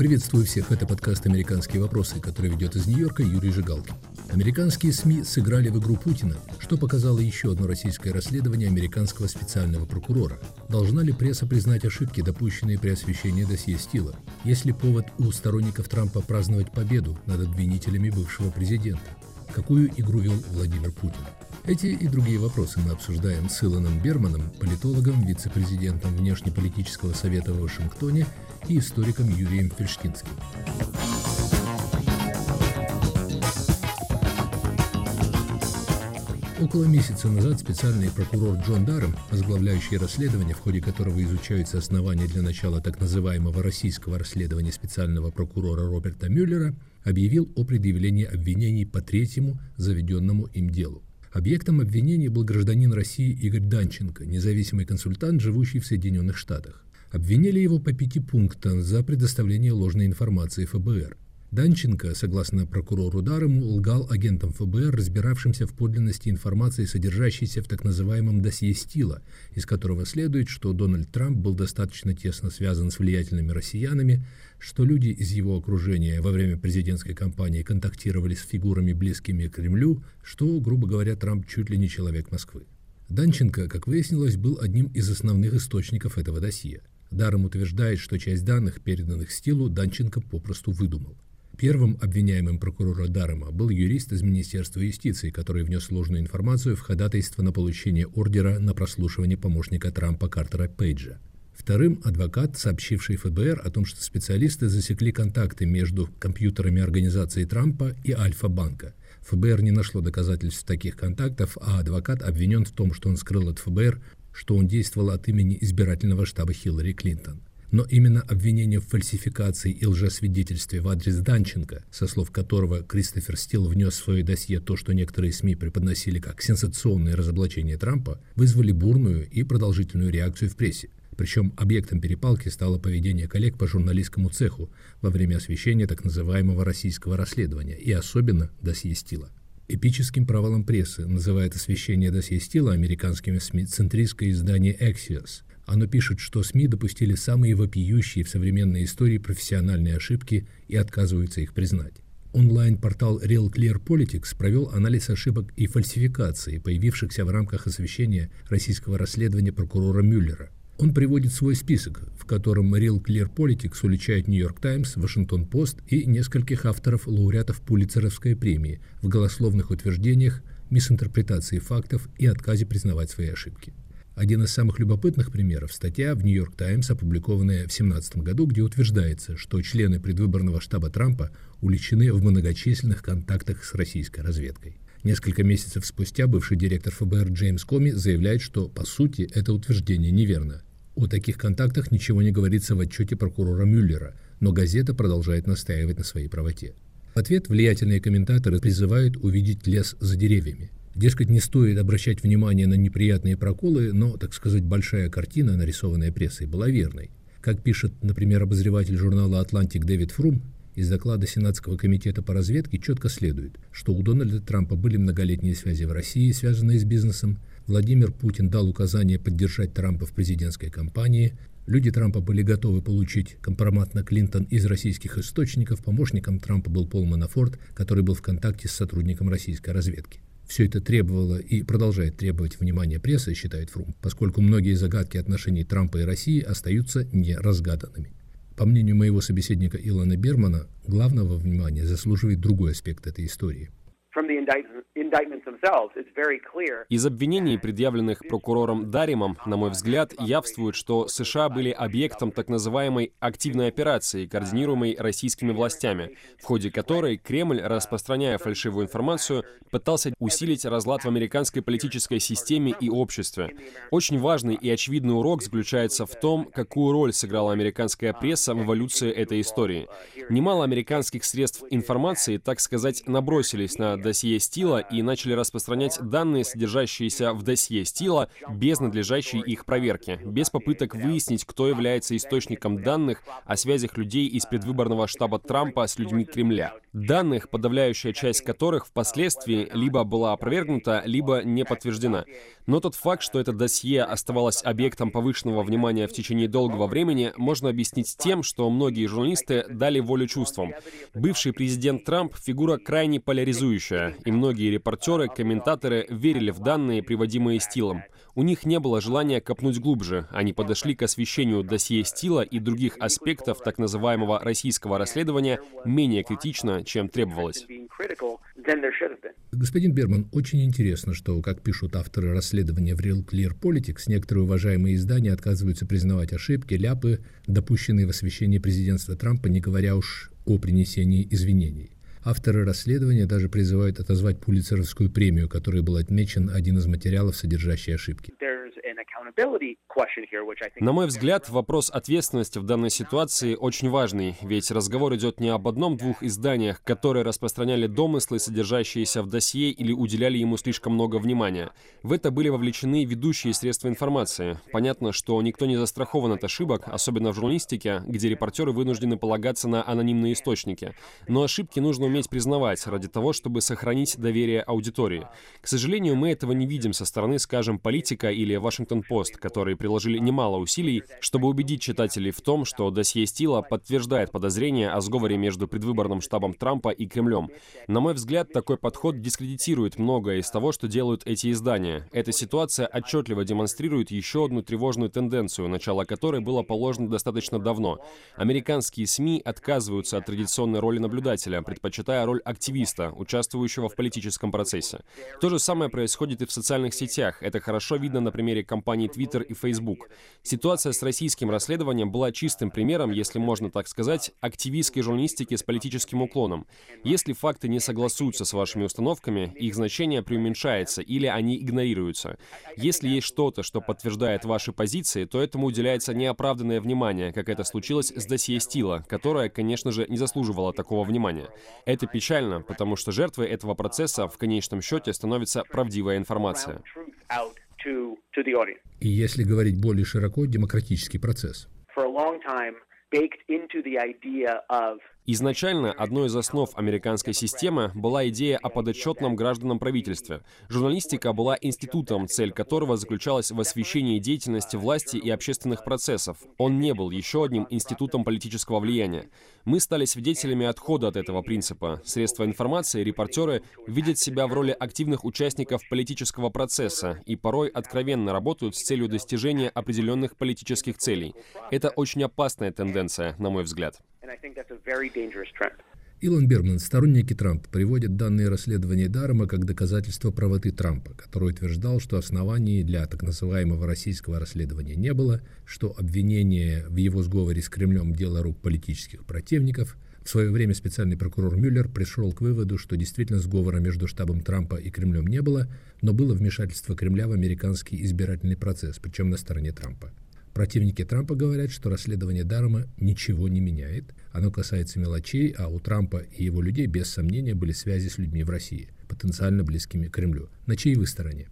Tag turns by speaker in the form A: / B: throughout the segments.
A: Приветствую всех, это подкаст «Американские вопросы», который ведет из Нью-Йорка Юрий Жигалкин. Американские СМИ сыграли в игру Путина, что показало еще одно российское расследование американского специального прокурора. Должна ли пресса признать ошибки, допущенные при освещении досье Стила? Есть ли повод у сторонников Трампа праздновать победу над обвинителями бывшего президента? Какую игру вел Владимир Путин? Эти и другие вопросы мы обсуждаем с Илоном Берманом, политологом, вице-президентом Внешнеполитического совета в Вашингтоне и историком Юрием Фельштинским. Около месяца назад специальный прокурор Джон Даррем, возглавляющий расследование, в ходе которого изучаются основания для начала так называемого российского расследования специального прокурора Роберта Мюллера, объявил о предъявлении обвинений по третьему заведенному им делу. Объектом обвинения был гражданин России Игорь Данченко, независимый консультант, живущий в Соединенных Штатах. Обвинили его по пяти пунктам за предоставление ложной информации ФБР. Данченко, согласно прокурору Дарому, лгал агентам ФБР, разбиравшимся в подлинности информации, содержащейся в так называемом досье Стила, из которого следует, что Дональд Трамп был достаточно тесно связан с влиятельными россиянами, что люди из его окружения во время президентской кампании контактировали с фигурами, близкими к Кремлю, что, грубо говоря, Трамп чуть ли не человек Москвы. Данченко, как выяснилось, был одним из основных источников этого досье. Даром утверждает, что часть данных, переданных Стилу, Данченко попросту выдумал. Первым обвиняемым прокурора Дарема был юрист из Министерства юстиции, который внес ложную информацию в ходатайство на получение ордера на прослушивание помощника Трампа Картера Пейджа. Вторым – адвокат, сообщивший ФБР о том, что специалисты засекли контакты между компьютерами организации Трампа и Альфа-банка. ФБР не нашло доказательств таких контактов, а адвокат обвинен в том, что он скрыл от ФБР, что он действовал от имени избирательного штаба Хиллари Клинтон. Но именно обвинение в фальсификации и лжесвидетельстве в адрес Данченко, со слов которого Кристофер Стил внес в свое досье то, что некоторые СМИ преподносили как сенсационное разоблачение Трампа, вызвали бурную и продолжительную реакцию в прессе. Причем объектом перепалки стало поведение коллег по журналистскому цеху во время освещения так называемого российского расследования и особенно досье Стила. Эпическим провалом прессы называет освещение досье Стила американскими СМИ центристское издание Axios – оно пишет, что СМИ допустили самые вопиющие в современной истории профессиональные ошибки и отказываются их признать. Онлайн-портал Real Clear Politics провел анализ ошибок и фальсификаций, появившихся в рамках освещения российского расследования прокурора Мюллера. Он приводит свой список, в котором Real Clear Politics уличает Нью-Йорк Таймс, Вашингтон Пост и нескольких авторов лауреатов Пулитцеровской премии в голословных утверждениях, мисинтерпретации фактов и отказе признавать свои ошибки. Один из самых любопытных примеров – статья в «Нью-Йорк Таймс», опубликованная в 2017 году, где утверждается, что члены предвыборного штаба Трампа уличены в многочисленных контактах с российской разведкой. Несколько месяцев спустя бывший директор ФБР Джеймс Коми заявляет, что, по сути, это утверждение неверно. О таких контактах ничего не говорится в отчете прокурора Мюллера, но газета продолжает настаивать на своей правоте. В ответ влиятельные комментаторы призывают увидеть лес за деревьями. Дескать, не стоит обращать внимание на неприятные проколы, но, так сказать, большая картина, нарисованная прессой, была верной. Как пишет, например, обозреватель журнала «Атлантик» Дэвид Фрум, из доклада Сенатского комитета по разведке четко следует, что у Дональда Трампа были многолетние связи в России, связанные с бизнесом, Владимир Путин дал указание поддержать Трампа в президентской кампании, люди Трампа были готовы получить компромат на Клинтон из российских источников, помощником Трампа был Пол Манафорт, который был в контакте с сотрудником российской разведки. Все это требовало и продолжает требовать внимания прессы, считает Фрум, поскольку многие загадки отношений Трампа и России остаются неразгаданными. По мнению моего собеседника Илона Бермана, главного внимания заслуживает другой аспект этой истории –
B: из обвинений, предъявленных прокурором Даримом, на мой взгляд, явствует, что США были объектом так называемой активной операции, координируемой российскими властями, в ходе которой Кремль, распространяя фальшивую информацию, пытался усилить разлад в американской политической системе и обществе. Очень важный и очевидный урок заключается в том, какую роль сыграла американская пресса в эволюции этой истории. Немало американских средств информации, так сказать, набросились на досье Стила и начали распространять данные, содержащиеся в досье Стила, без надлежащей их проверки, без попыток выяснить, кто является источником данных о связях людей из предвыборного штаба Трампа с людьми Кремля. Данных, подавляющая часть которых впоследствии либо была опровергнута, либо не подтверждена. Но тот факт, что это досье оставалось объектом повышенного внимания в течение долгого времени, можно объяснить тем, что многие журналисты дали волю чувствам. Бывший президент Трамп — фигура крайне поляризующая, и многие репортеры, комментаторы верили в данные, приводимые Стилом. У них не было желания копнуть глубже. Они подошли к освещению досье Стила и других аспектов так называемого российского расследования менее критично, чем требовалось.
A: Господин Берман, очень интересно, что, как пишут авторы расследования в Real Clear Politics, некоторые уважаемые издания отказываются признавать ошибки, ляпы, допущенные в освещении президентства Трампа, не говоря уж о принесении извинений. Авторы расследования даже призывают отозвать Пулицеровскую премию, которой был отмечен один из материалов, содержащий ошибки.
B: На мой взгляд, вопрос ответственности в данной ситуации очень важный, ведь разговор идет не об одном-двух изданиях, которые распространяли домыслы, содержащиеся в досье или уделяли ему слишком много внимания. В это были вовлечены ведущие средства информации. Понятно, что никто не застрахован от ошибок, особенно в журналистике, где репортеры вынуждены полагаться на анонимные источники. Но ошибки нужно уметь признавать ради того, чтобы сохранить доверие аудитории. К сожалению, мы этого не видим со стороны, скажем, политика или Вашингтон-Пост, которые приложили немало усилий, чтобы убедить читателей в том, что досье Стила подтверждает подозрения о сговоре между предвыборным штабом Трампа и Кремлем. На мой взгляд, такой подход дискредитирует многое из того, что делают эти издания. Эта ситуация отчетливо демонстрирует еще одну тревожную тенденцию, начало которой было положено достаточно давно. Американские СМИ отказываются от традиционной роли наблюдателя, предпочитая роль активиста, участвующего в политическом процессе. То же самое происходит и в социальных сетях. Это хорошо видно на примере компаний Twitter и Facebook. Ситуация с российским расследованием была чистым примером, если можно так сказать, активистской журналистики с политическим уклоном. Если факты не согласуются с вашими установками, их значение преуменьшается или они игнорируются. Если есть что-то, что подтверждает ваши позиции, то этому уделяется неоправданное внимание, как это случилось с досье Стила, которое, конечно же, не заслуживало такого внимания. Это печально, потому что жертвой этого процесса в конечном счете становится правдивая информация.
A: И если говорить более широко, демократический процесс.
B: Изначально одной из основ американской системы была идея о подотчетном гражданам правительстве. Журналистика была институтом, цель которого заключалась в освещении деятельности власти и общественных процессов. Он не был еще одним институтом политического влияния. Мы стали свидетелями отхода от этого принципа. Средства информации, репортеры видят себя в роли активных участников политического процесса и порой откровенно работают с целью достижения определенных политических целей. Это очень опасная тенденция, на мой взгляд.
A: Илон Берман, сторонники Трампа, приводят данные расследования Дарома как доказательство правоты Трампа, который утверждал, что оснований для так называемого российского расследования не было, что обвинение в его сговоре с Кремлем – дело рук политических противников. В свое время специальный прокурор Мюллер пришел к выводу, что действительно сговора между штабом Трампа и Кремлем не было, но было вмешательство Кремля в американский избирательный процесс, причем на стороне Трампа. Противники Трампа говорят, что расследование Дарома ничего не меняет. Оно касается мелочей, а у Трампа и его людей без сомнения были связи с людьми в России, потенциально близкими к Кремлю. На чьей вы стороне?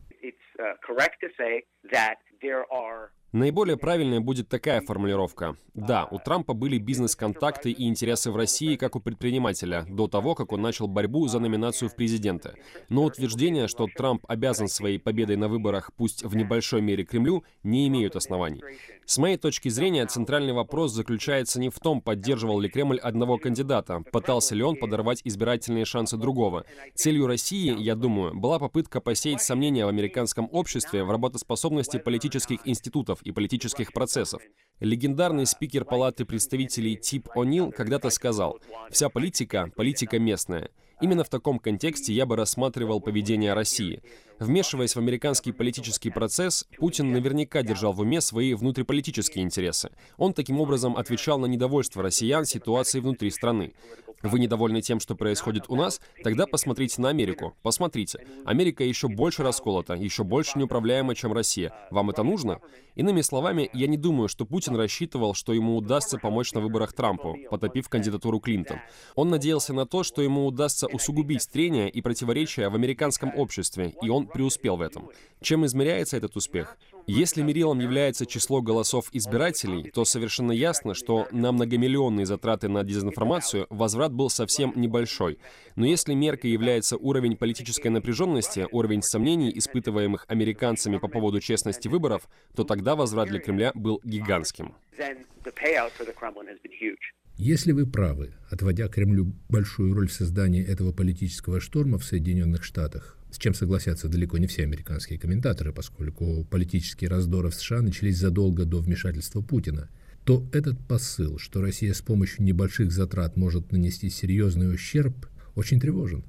B: Наиболее правильной будет такая формулировка. Да, у Трампа были бизнес-контакты и интересы в России, как у предпринимателя, до того, как он начал борьбу за номинацию в президенты. Но утверждение, что Трамп обязан своей победой на выборах, пусть в небольшой мере Кремлю, не имеют оснований. С моей точки зрения, центральный вопрос заключается не в том, поддерживал ли Кремль одного кандидата, пытался ли он подорвать избирательные шансы другого. Целью России, я думаю, была попытка посеять сомнения в американском обществе в работоспособности политических институтов и политических процессов. Легендарный спикер Палаты представителей Тип О'Нил когда-то сказал, «Вся политика — политика местная». Именно в таком контексте я бы рассматривал поведение России. Вмешиваясь в американский политический процесс, Путин наверняка держал в уме свои внутриполитические интересы. Он таким образом отвечал на недовольство россиян ситуацией внутри страны. Вы недовольны тем, что происходит у нас? Тогда посмотрите на Америку. Посмотрите. Америка еще больше расколота, еще больше неуправляема, чем Россия. Вам это нужно? Иными словами, я не думаю, что Путин рассчитывал, что ему удастся помочь на выборах Трампу, потопив кандидатуру Клинтон. Он надеялся на то, что ему удастся усугубить трения и противоречия в американском обществе, и он преуспел в этом. Чем измеряется этот успех? Если мерилом является число голосов избирателей, то совершенно ясно, что на многомиллионные затраты на дезинформацию возврат был совсем небольшой. Но если меркой является уровень политической напряженности, уровень сомнений, испытываемых американцами по поводу честности выборов, то тогда возврат для Кремля был гигантским.
A: Если вы правы, отводя Кремлю большую роль в создании этого политического шторма в Соединенных Штатах, с чем согласятся далеко не все американские комментаторы, поскольку политические раздоры в США начались задолго до вмешательства Путина, то этот посыл, что Россия с помощью небольших затрат может нанести серьезный ущерб, очень тревожен.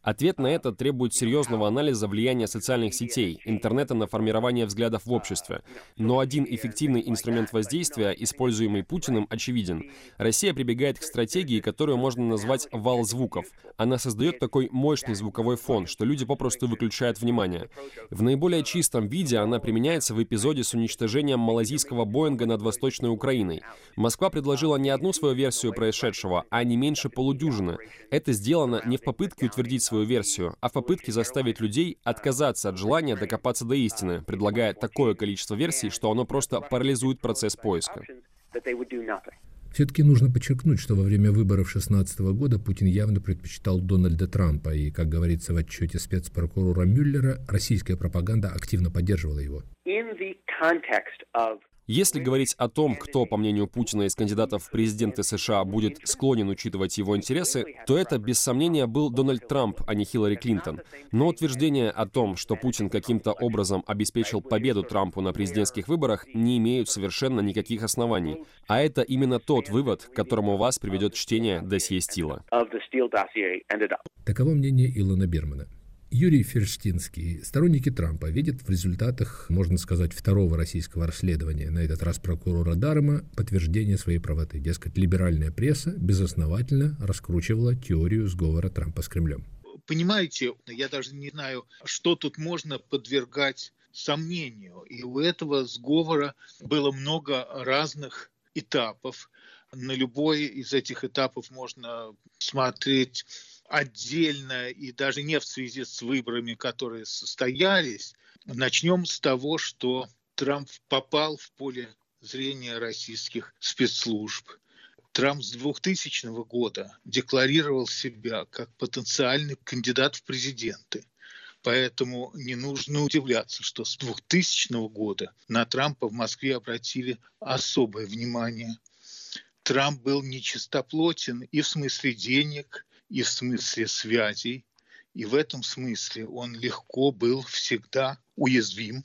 B: Ответ на это требует серьезного анализа влияния социальных сетей, интернета на формирование взглядов в обществе. Но один эффективный инструмент воздействия, используемый Путиным, очевиден. Россия прибегает к стратегии, которую можно назвать «вал звуков». Она создает такой мощный звуковой фон, что люди попросту выключают внимание. В наиболее чистом виде она применяется в эпизоде с уничтожением малазийского Боинга над Восточной Украиной. Москва предложила не одну свою версию происшедшего, а не меньше полудюжины. Это сделано не в попытке утвердить свою версию, а в попытке заставить людей отказаться от желания докопаться до истины, предлагая такое количество версий, что оно просто парализует процесс поиска.
A: Все-таки нужно подчеркнуть, что во время выборов 2016 года Путин явно предпочитал Дональда Трампа, и, как говорится в отчете спецпрокурора Мюллера, российская пропаганда активно поддерживала его.
B: Если говорить о том, кто, по мнению Путина, из кандидатов в президенты США будет склонен учитывать его интересы, то это, без сомнения, был Дональд Трамп, а не Хиллари Клинтон. Но утверждения о том, что Путин каким-то образом обеспечил победу Трампу на президентских выборах, не имеют совершенно никаких оснований. А это именно тот вывод, к которому вас приведет чтение досье Стила.
A: Таково мнение Илона Бермана. Юрий Ферштинский, сторонники Трампа, видят в результатах, можно сказать, второго российского расследования, на этот раз прокурора Дарма, подтверждение своей правоты. Дескать, либеральная пресса безосновательно раскручивала теорию сговора Трампа с Кремлем.
C: Понимаете, я даже не знаю, что тут можно подвергать сомнению. И у этого сговора было много разных этапов. На любой из этих этапов можно смотреть отдельно и даже не в связи с выборами, которые состоялись. Начнем с того, что Трамп попал в поле зрения российских спецслужб. Трамп с 2000 года декларировал себя как потенциальный кандидат в президенты. Поэтому не нужно удивляться, что с 2000 года на Трампа в Москве обратили особое внимание. Трамп был нечистоплотен и в смысле денег, и в смысле связей, и в этом смысле он легко был всегда уязвим.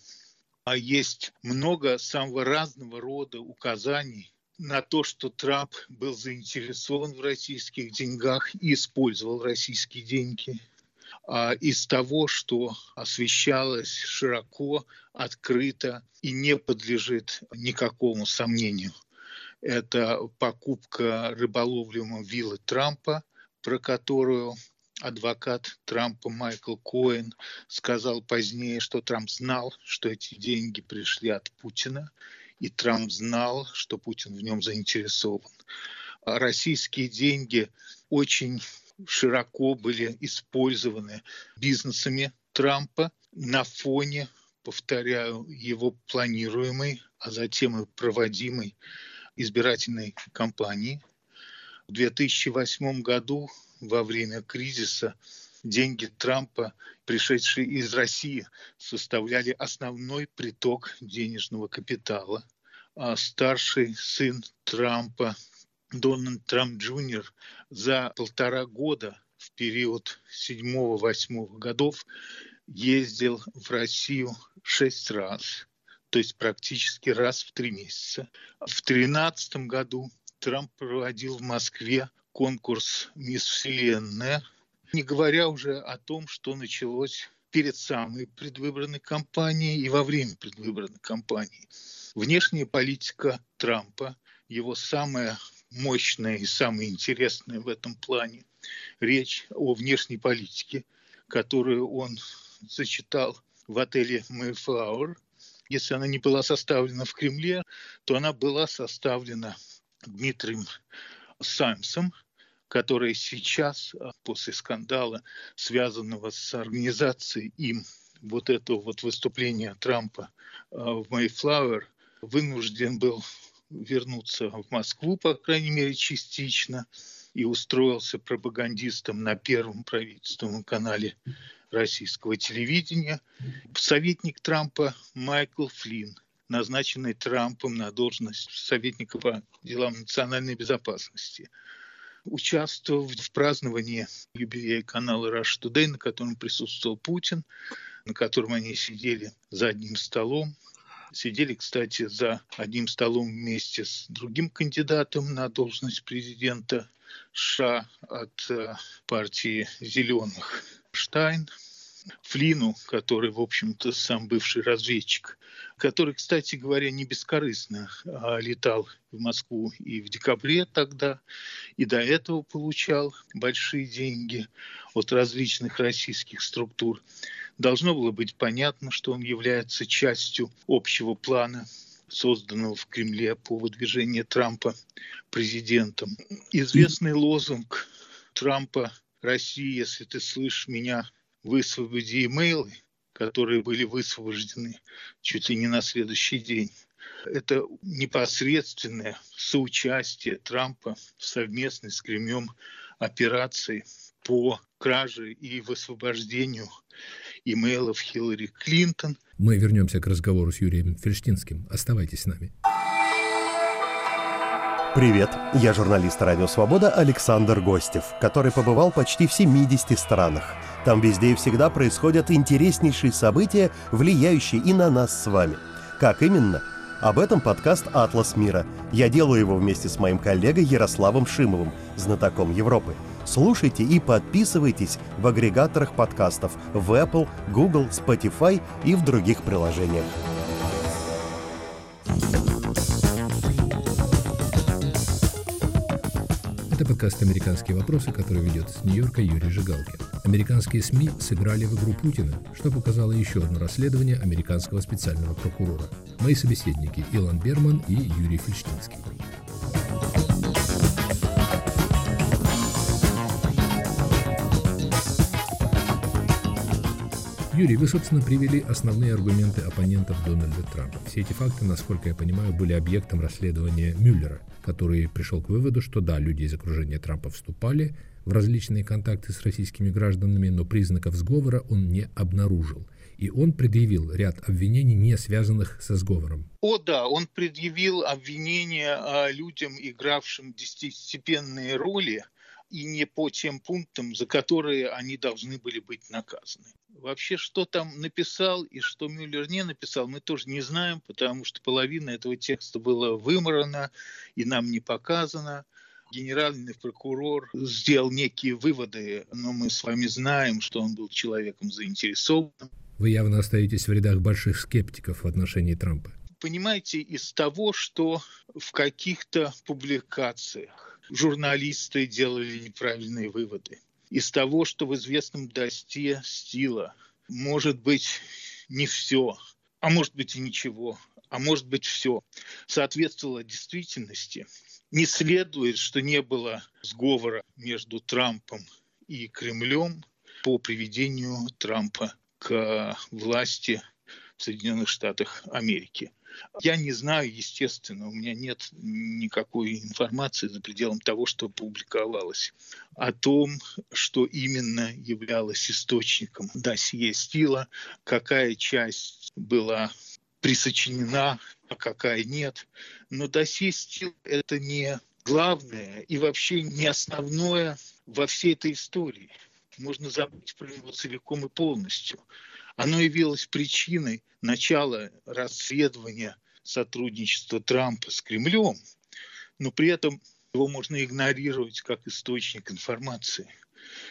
C: А есть много самого разного рода указаний на то, что Трамп был заинтересован в российских деньгах и использовал российские деньги. А из того, что освещалось широко, открыто и не подлежит никакому сомнению. Это покупка рыболовлемой виллы Трампа, про которую адвокат Трампа Майкл Коэн сказал позднее, что Трамп знал, что эти деньги пришли от Путина, и Трамп знал, что Путин в нем заинтересован. А российские деньги очень широко были использованы бизнесами Трампа на фоне, повторяю, его планируемой, а затем и проводимой избирательной кампании – в 2008 году во время кризиса деньги Трампа, пришедшие из России, составляли основной приток денежного капитала. А старший сын Трампа, Дональд Трамп Джуниор, за полтора года в период 7-8 годов ездил в Россию шесть раз, то есть практически раз в три месяца. В 2013 году Трамп проводил в Москве конкурс «Мисс Вселенная», Не говоря уже о том, что началось перед самой предвыборной кампанией и во время предвыборной кампании. Внешняя политика Трампа, его самая мощная и самая интересная в этом плане речь о внешней политике, которую он зачитал в отеле Mayflower. Если она не была составлена в Кремле, то она была составлена Дмитрием Саймсом, который сейчас, а, после скандала, связанного с организацией им вот этого вот выступления Трампа а, в Mayflower, вынужден был вернуться в Москву, по крайней мере, частично, и устроился пропагандистом на первом правительственном канале российского телевидения. Советник Трампа Майкл Флинн, назначенный Трампом на должность советника по делам национальной безопасности, участвовал в праздновании юбилея канала Rush Today, на котором присутствовал Путин, на котором они сидели за одним столом. Сидели, кстати, за одним столом вместе с другим кандидатом на должность президента США от э, партии «Зеленых» Штайн, Флину, который, в общем-то, сам бывший разведчик, который, кстати говоря, не бескорыстно а летал в Москву и в декабре тогда, и до этого получал большие деньги от различных российских структур. Должно было быть понятно, что он является частью общего плана созданного в Кремле по выдвижению Трампа президентом. Известный лозунг Трампа «Россия, если ты слышишь меня, высвободи имейлы», которые были высвобождены чуть ли не на следующий день. Это непосредственное соучастие Трампа в совместной с Кремлем операции по краже и высвобождению имейлов Хиллари Клинтон.
A: Мы вернемся к разговору с Юрием Ферштинским. Оставайтесь с нами.
D: Привет, я журналист «Радио Свобода» Александр Гостев, который побывал почти в 70 странах. Там везде и всегда происходят интереснейшие события, влияющие и на нас с вами. Как именно? Об этом подкаст «Атлас мира». Я делаю его вместе с моим коллегой Ярославом Шимовым, знатоком Европы – Слушайте и подписывайтесь в агрегаторах подкастов в Apple, Google, Spotify и в других приложениях.
A: Это подкаст «Американские вопросы», который ведет с Нью-Йорка Юрий Жигалкин. Американские СМИ сыграли в игру Путина, что показало еще одно расследование американского специального прокурора. Мои собеседники Илон Берман и Юрий Фельштинский. Юрий, вы, собственно, привели основные аргументы оппонентов Дональда Трампа. Все эти факты, насколько я понимаю, были объектом расследования Мюллера, который пришел к выводу, что да, люди из окружения Трампа вступали в различные контакты с российскими гражданами, но признаков сговора он не обнаружил. И он предъявил ряд обвинений, не связанных со сговором.
C: О да, он предъявил обвинения людям, игравшим десятистепенные роли и не по тем пунктам, за которые они должны были быть наказаны. Вообще, что там написал и что Мюллер не написал, мы тоже не знаем, потому что половина этого текста была выморана и нам не показана. Генеральный прокурор сделал некие выводы, но мы с вами знаем, что он был человеком заинтересованным.
A: Вы явно остаетесь в рядах больших скептиков в отношении Трампа.
C: Понимаете, из того, что в каких-то публикациях журналисты делали неправильные выводы. Из того, что в известном досте стила может быть не все, а может быть и ничего, а может быть все, соответствовало действительности, не следует, что не было сговора между Трампом и Кремлем по приведению Трампа к власти в Соединенных Штатах Америки. Я не знаю, естественно, у меня нет никакой информации за пределом того, что публиковалось, о том, что именно являлось источником досье Стила, какая часть была присочинена, а какая нет. Но досье Стил – это не главное и вообще не основное во всей этой истории. Можно забыть про него целиком и полностью оно явилось причиной начала расследования сотрудничества Трампа с Кремлем, но при этом его можно игнорировать как источник информации.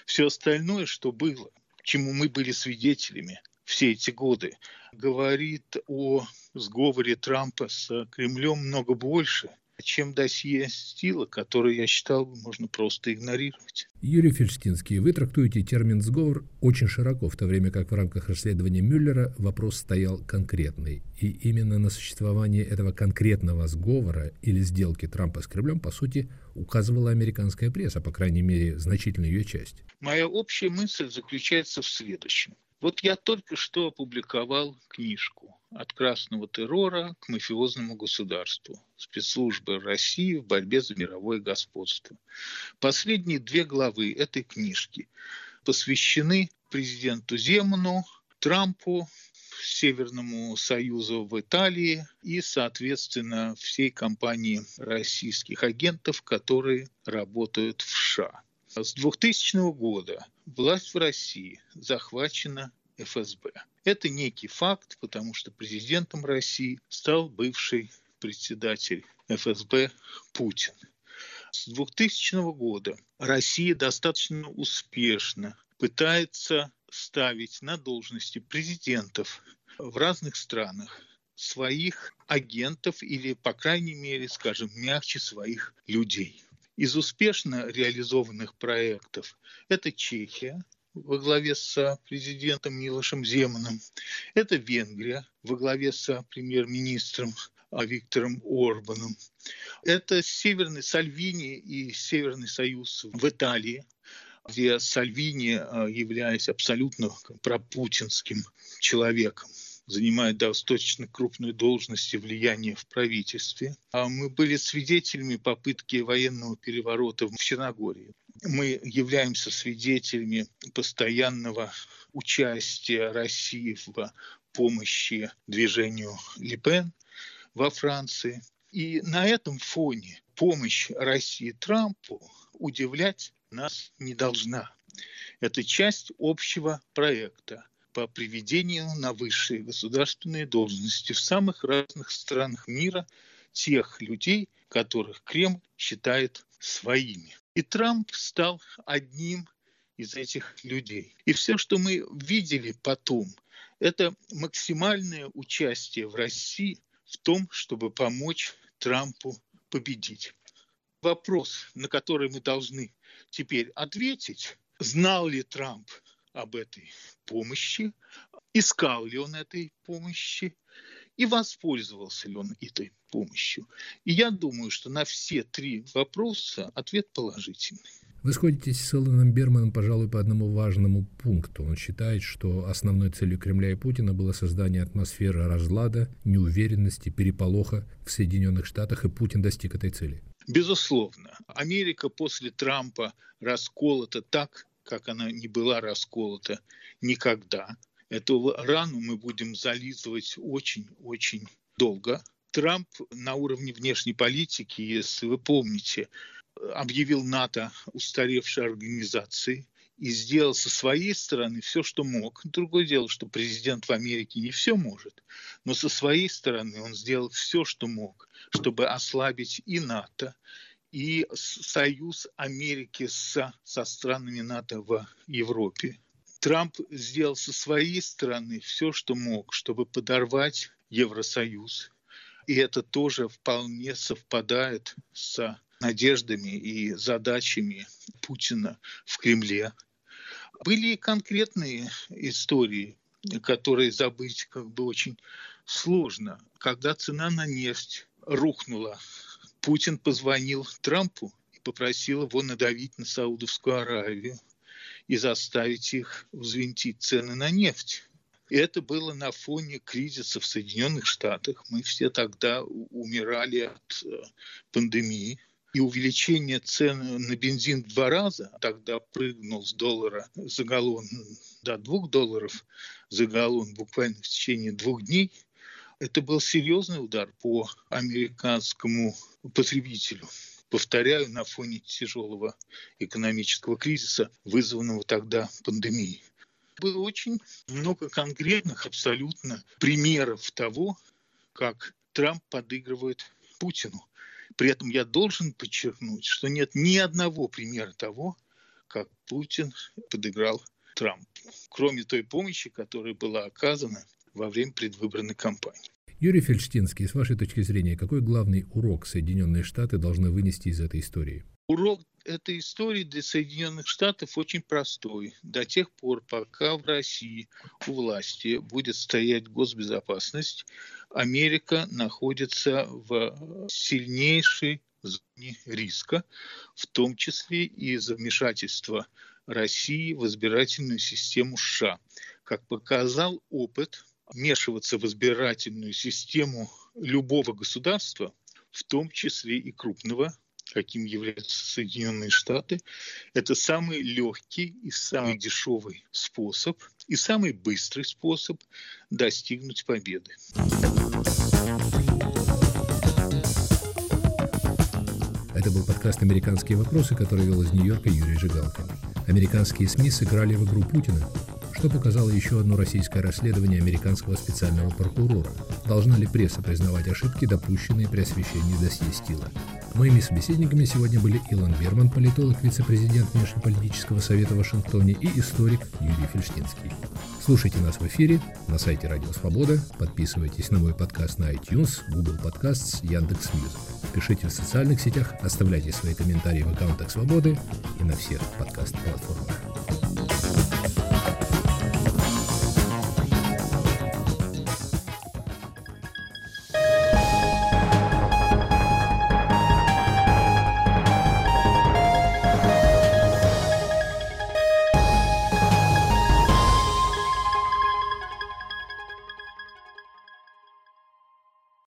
C: Все остальное, что было, чему мы были свидетелями все эти годы, говорит о сговоре Трампа с Кремлем много больше – чем досье Стила, который, я считал, можно просто игнорировать.
A: Юрий Фельштинский, вы трактуете термин «сговор» очень широко, в то время как в рамках расследования Мюллера вопрос стоял конкретный. И именно на существование этого конкретного сговора или сделки Трампа с Кремлем, по сути, указывала американская пресса, по крайней мере, значительная ее часть.
C: Моя общая мысль заключается в следующем. Вот я только что опубликовал книжку «От красного террора к мафиозному государству. Спецслужбы России в борьбе за мировое господство». Последние две главы этой книжки посвящены президенту Земану, Трампу, Северному Союзу в Италии и, соответственно, всей компании российских агентов, которые работают в США. С 2000 года власть в России захвачена ФСБ. Это некий факт, потому что президентом России стал бывший председатель ФСБ Путин. С 2000 года Россия достаточно успешно пытается ставить на должности президентов в разных странах своих агентов или, по крайней мере, скажем, мягче своих людей. Из успешно реализованных проектов это Чехия во главе с президентом Милошем Земаном, это Венгрия во главе с премьер-министром Виктором Орбаном, это Северный Сальвини и Северный Союз в Италии, где Сальвини, а, являясь абсолютно пропутинским человеком, занимает достаточно крупную должность и влияние в правительстве. А мы были свидетелями попытки военного переворота в Черногории. Мы являемся свидетелями постоянного участия России в помощи движению Липен во Франции. И на этом фоне помощь России Трампу удивлять нас не должна. Это часть общего проекта по приведению на высшие государственные должности в самых разных странах мира тех людей, которых Кремль считает своими. И Трамп стал одним из этих людей. И все, что мы видели потом, это максимальное участие в России в том, чтобы помочь Трампу победить. Вопрос, на который мы должны теперь ответить, знал ли Трамп об этой помощи, искал ли он этой помощи и воспользовался ли он этой помощью. И я думаю, что на все три вопроса ответ положительный.
A: Вы сходитесь с Элленом Берманом, пожалуй, по одному важному пункту. Он считает, что основной целью Кремля и Путина было создание атмосферы разлада, неуверенности, переполоха в Соединенных Штатах, и Путин достиг этой цели.
C: Безусловно. Америка после Трампа расколота так, как она не была расколота никогда. Эту рану мы будем зализывать очень-очень долго. Трамп на уровне внешней политики, если вы помните, объявил НАТО устаревшей организацией и сделал со своей стороны все, что мог. Другое дело, что президент в Америке не все может, но со своей стороны он сделал все, что мог, чтобы ослабить и НАТО, и союз Америки с, со странами НАТО в Европе. Трамп сделал со своей стороны все, что мог, чтобы подорвать Евросоюз. И это тоже вполне совпадает с надеждами и задачами Путина в Кремле. Были и конкретные истории, которые забыть как бы очень сложно. Когда цена на нефть рухнула Путин позвонил Трампу и попросил его надавить на Саудовскую Аравию и заставить их взвинтить цены на нефть. И это было на фоне кризиса в Соединенных Штатах. Мы все тогда умирали от э, пандемии. И увеличение цен на бензин в два раза, тогда прыгнул с доллара за галлон до двух долларов за галлон буквально в течение двух дней – это был серьезный удар по американскому потребителю. Повторяю, на фоне тяжелого экономического кризиса, вызванного тогда пандемией. Было очень много конкретных абсолютно примеров того, как Трамп подыгрывает Путину. При этом я должен подчеркнуть, что нет ни одного примера того, как Путин подыграл Трампу. Кроме той помощи, которая была оказана во время предвыборной кампании.
A: Юрий Фельдштинский, с вашей точки зрения, какой главный урок Соединенные Штаты должны вынести из этой истории?
C: Урок этой истории для Соединенных Штатов очень простой. До тех пор, пока в России у власти будет стоять госбезопасность, Америка находится в сильнейшей зоне риска, в том числе и за вмешательство России в избирательную систему США. Как показал опыт вмешиваться в избирательную систему любого государства, в том числе и крупного, каким являются Соединенные Штаты, это самый легкий и самый дешевый способ и самый быстрый способ достигнуть победы.
A: Это был подкаст «Американские вопросы», который вел из Нью-Йорка Юрий Жигалкин. Американские СМИ сыграли в игру Путина, что показало еще одно российское расследование американского специального прокурора. Должна ли пресса признавать ошибки, допущенные при освещении досье Стила? Моими собеседниками сегодня были Илон Берман, политолог, вице-президент Внешнеполитического совета в Вашингтоне и историк Юрий Фельштинский. Слушайте нас в эфире на сайте Радио Свобода, подписывайтесь на мой подкаст на iTunes, Google Podcasts, Яндекс Music. Пишите в социальных сетях, оставляйте свои комментарии в аккаунтах Свободы и на всех подкаст-платформах.